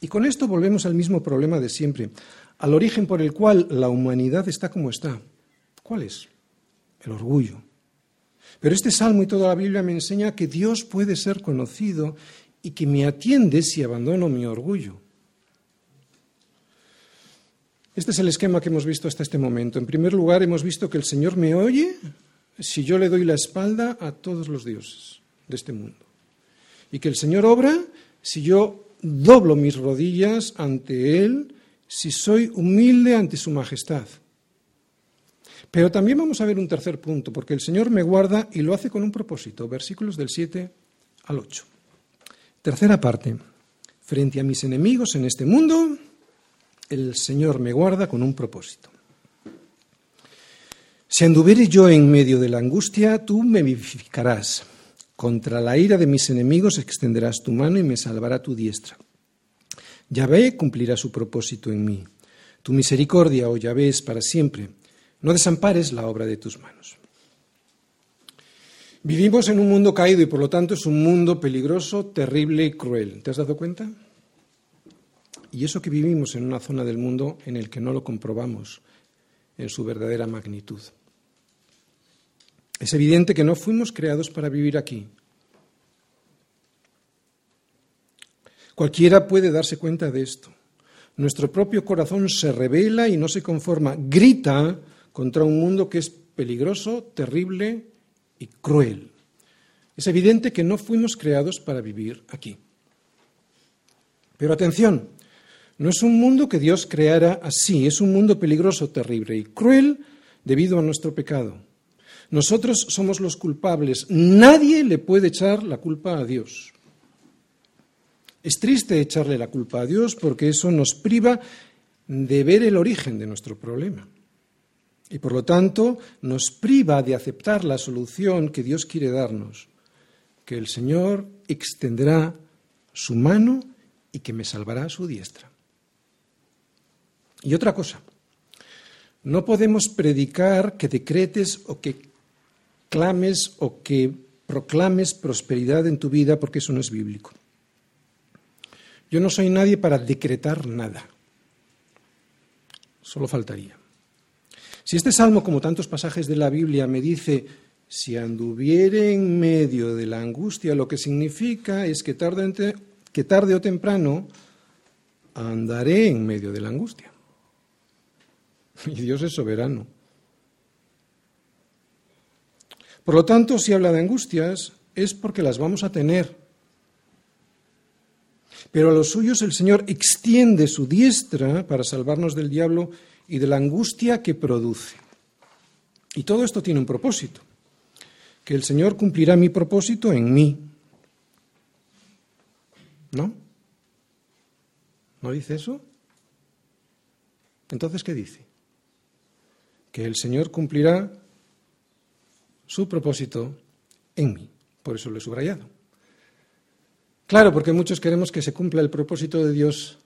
Speaker 1: Y con esto volvemos al mismo problema de siempre, al origen por el cual la humanidad está como está. ¿Cuál es? El orgullo. Pero este salmo y toda la Biblia me enseña que Dios puede ser conocido y que me atiende si abandono mi orgullo. Este es el esquema que hemos visto hasta este momento. En primer lugar, hemos visto que el Señor me oye si yo le doy la espalda a todos los dioses de este mundo. Y que el Señor obra si yo doblo mis rodillas ante Él, si soy humilde ante su majestad. Pero también vamos a ver un tercer punto, porque el Señor me guarda y lo hace con un propósito, versículos del 7 al 8. Tercera parte, frente a mis enemigos en este mundo, el Señor me guarda con un propósito. Si anduviere yo en medio de la angustia, tú me vivificarás. Contra la ira de mis enemigos extenderás tu mano y me salvará tu diestra. Yahvé cumplirá su propósito en mí. Tu misericordia, oh Yahvé, es para siempre. No desampares la obra de tus manos. Vivimos en un mundo caído y por lo tanto es un mundo peligroso, terrible y cruel. ¿Te has dado cuenta? Y eso que vivimos en una zona del mundo en el que no lo comprobamos en su verdadera magnitud. Es evidente que no fuimos creados para vivir aquí. Cualquiera puede darse cuenta de esto. nuestro propio corazón se revela y no se conforma, grita contra un mundo que es peligroso, terrible y cruel. Es evidente que no fuimos creados para vivir aquí. Pero atención, no es un mundo que Dios creara así, es un mundo peligroso, terrible y cruel debido a nuestro pecado. Nosotros somos los culpables. Nadie le puede echar la culpa a Dios. Es triste echarle la culpa a Dios porque eso nos priva de ver el origen de nuestro problema. Y por lo tanto nos priva de aceptar la solución que Dios quiere darnos, que el Señor extenderá su mano y que me salvará su diestra. Y otra cosa, no podemos predicar que decretes o que clames o que proclames prosperidad en tu vida porque eso no es bíblico. Yo no soy nadie para decretar nada. Solo faltaría. Si este salmo, como tantos pasajes de la Biblia, me dice, si anduviere en medio de la angustia, lo que significa es que tarde, que tarde o temprano andaré en medio de la angustia. [LAUGHS] Y Dios es soberano. Por lo tanto, si habla de angustias, es porque las vamos a tener. Pero a los suyos el Señor extiende su diestra para salvarnos del diablo y de la angustia que produce. Y todo esto tiene un propósito, que el Señor cumplirá mi propósito en mí. ¿No? ¿No dice eso? Entonces, ¿qué dice? Que el Señor cumplirá su propósito en mí. Por eso lo he subrayado. Claro, porque muchos queremos que se cumpla el propósito de Dios,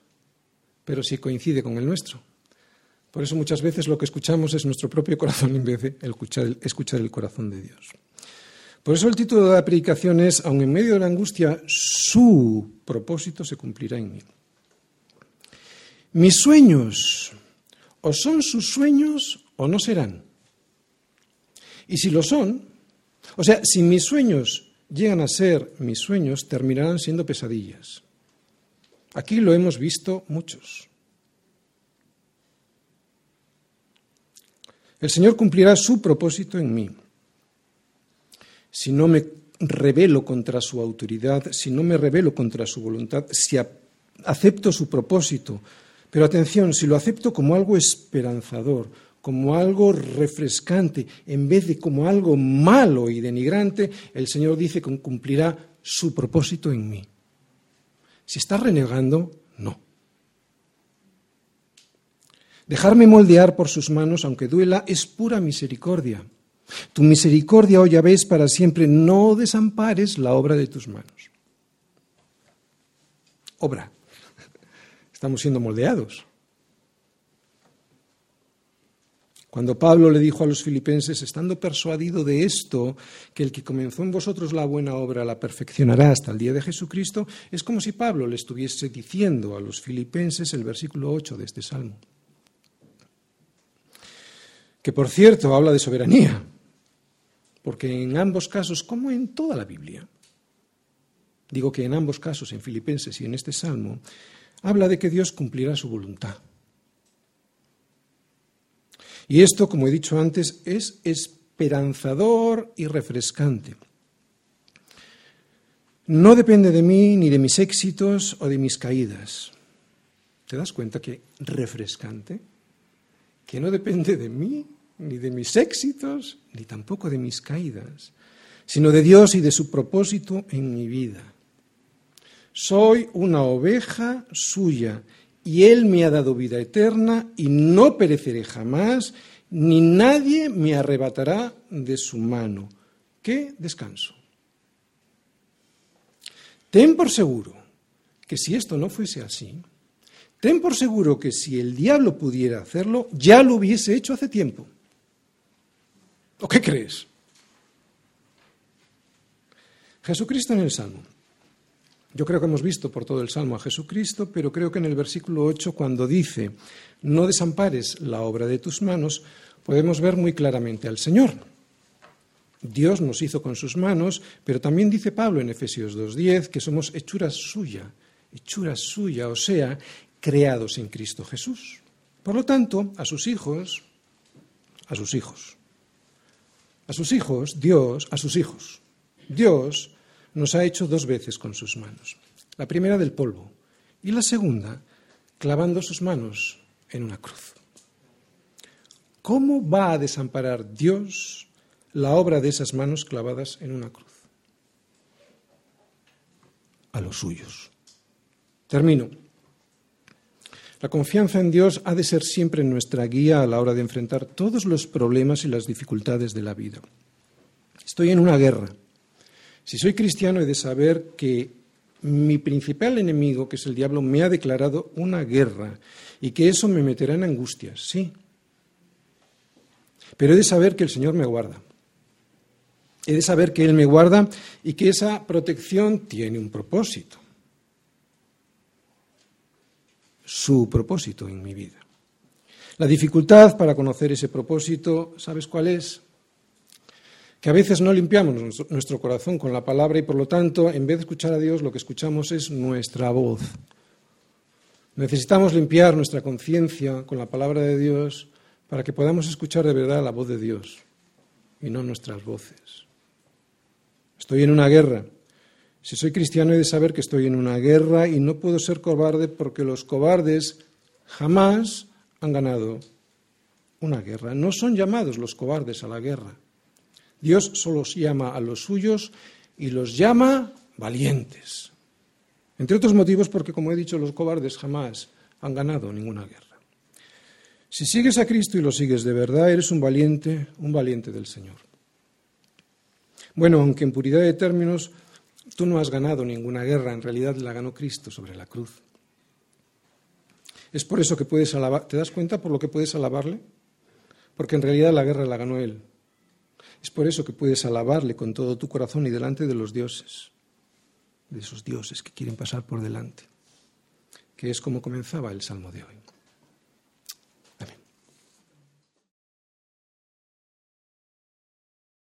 Speaker 1: pero si coincide con el nuestro. Por eso muchas veces lo que escuchamos es nuestro propio corazón en vez de escuchar el, corazón de Dios. Por eso el título de la predicación es, aun en medio de la angustia, su propósito se cumplirá en mí. Mis sueños, o son sus sueños o no serán. Y si lo son, o sea, si mis sueños llegan a ser mis sueños, terminarán siendo pesadillas. Aquí lo hemos visto muchos. El Señor cumplirá su propósito en mí. Si no me rebelo contra su autoridad, si no me rebelo contra su voluntad, si acepto su propósito, pero atención, si lo acepto como algo esperanzador, como algo refrescante, en vez de como algo malo y denigrante, el Señor dice que cumplirá su propósito en mí. Si está renegando, no. Dejarme moldear por sus manos, aunque duela, es pura misericordia. Tu misericordia, oh ves para siempre, no desampares la obra de tus manos. Obra. Estamos siendo moldeados. Cuando Pablo le dijo a los filipenses, estando persuadido de esto, que el que comenzó en vosotros la buena obra la perfeccionará hasta el día de Jesucristo, es como si Pablo le estuviese diciendo a los filipenses el versículo 8 de este salmo. Que por cierto habla de soberanía, porque en ambos casos, como en toda la Biblia, digo que en ambos casos, en Filipenses y en este salmo, habla de que Dios cumplirá su voluntad. Y esto, como he dicho antes, es esperanzador y refrescante. No depende de mí ni de mis éxitos o de mis caídas. ¿Te das cuenta que refrescante? Que no depende de mí, ni de mis éxitos, ni tampoco de mis caídas, sino de Dios y de su propósito en mi vida. Soy una oveja suya y Él me ha dado vida eterna y no pereceré jamás, ni nadie me arrebatará de su mano. ¡Qué descanso! Ten por seguro que si esto no fuese así, ten por seguro que si el diablo pudiera hacerlo, ya lo hubiese hecho hace tiempo. ¿O qué crees? Jesucristo en el Salmo yo creo que hemos visto por todo el Salmo a Jesucristo, pero creo que en el versículo 8, cuando dice, no desampares la obra de tus manos, podemos ver muy claramente al Señor. Dios nos hizo con sus manos, pero también dice Pablo en Efesios 2.10 que somos hechura suya, hechura suya, o sea, creados en Cristo Jesús. Por lo tanto, a sus hijos, a sus hijos, a sus hijos, Dios, a sus hijos, Dios nos ha hecho dos veces con sus manos. La primera del polvo y la segunda clavando sus manos en una cruz. ¿Cómo va a desamparar Dios la obra de esas manos clavadas en una cruz? A los suyos. Termino. La confianza en Dios ha de ser siempre nuestra guía a la hora de enfrentar todos los problemas y las dificultades de la vida. Estoy en una guerra. Si soy cristiano he de saber que mi principal enemigo, que es el diablo, me ha declarado una guerra y que eso me meterá en angustias, sí. Pero he de saber que el Señor me guarda. He de saber que Él me guarda y que esa protección tiene un propósito. Su propósito en mi vida. La dificultad para conocer ese propósito, ¿sabes cuál es? que a veces no limpiamos nuestro corazón con la palabra y por lo tanto, en vez de escuchar a Dios, lo que escuchamos es nuestra voz. Necesitamos limpiar nuestra conciencia con la palabra de Dios para que podamos escuchar de verdad la voz de Dios y no nuestras voces. Estoy en una guerra. Si soy cristiano he de saber que estoy en una guerra y no puedo ser cobarde porque los cobardes jamás han ganado una guerra. No son llamados los cobardes a la guerra. Dios solo llama a los suyos y los llama valientes. Entre otros motivos porque, como he dicho, los cobardes jamás han ganado ninguna guerra. Si sigues a Cristo y lo sigues de verdad, eres un valiente, un valiente del Señor. Bueno, aunque en puridad de términos tú no has ganado ninguna guerra, en realidad la ganó Cristo sobre la cruz. Es por eso que puedes alabar, ¿te das cuenta por lo que puedes alabarle? Porque en realidad la guerra la ganó Él. Es por eso que puedes alabarle con todo tu corazón y delante de los dioses, de esos dioses que quieren pasar por delante, que es como comenzaba el salmo de hoy.